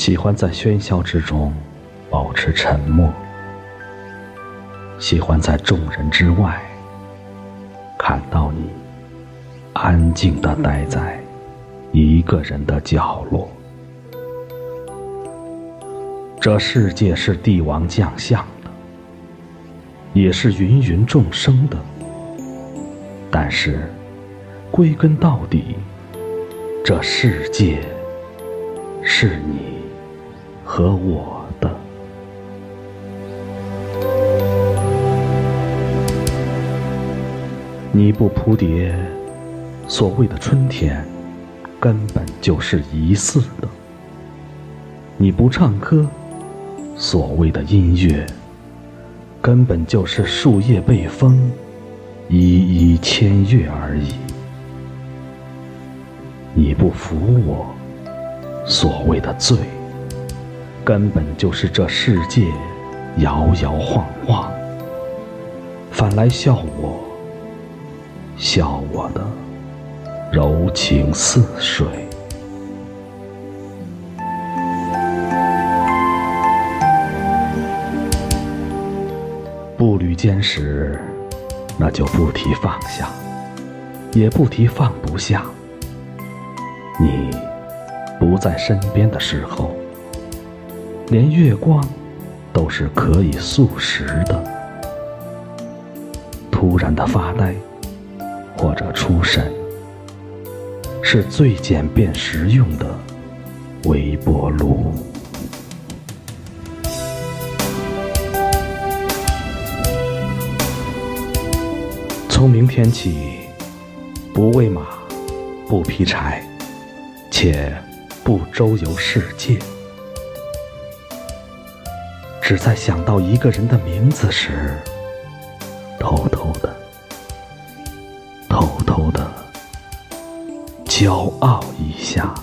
喜欢在喧嚣之中保持沉默，喜欢在众人之外看到你安静的待在一个人的角落。这世界是帝王将相的，也是芸芸众生的，但是归根到底，这世界是你。和我的，你不扑蝶，所谓的春天，根本就是疑似的；你不唱歌，所谓的音乐，根本就是树叶被风一一牵跃而已；你不扶我，所谓的罪。根本就是这世界摇摇晃晃，反来笑我，笑我的柔情似水。步履坚实，那就不提放下，也不提放不下。你不在身边的时候。连月光都是可以速食的。突然的发呆或者出神，是最简便实用的微波炉。从明天起，不喂马，不劈柴，且不周游世界。只在想到一个人的名字时，偷偷的、偷偷的骄傲一下。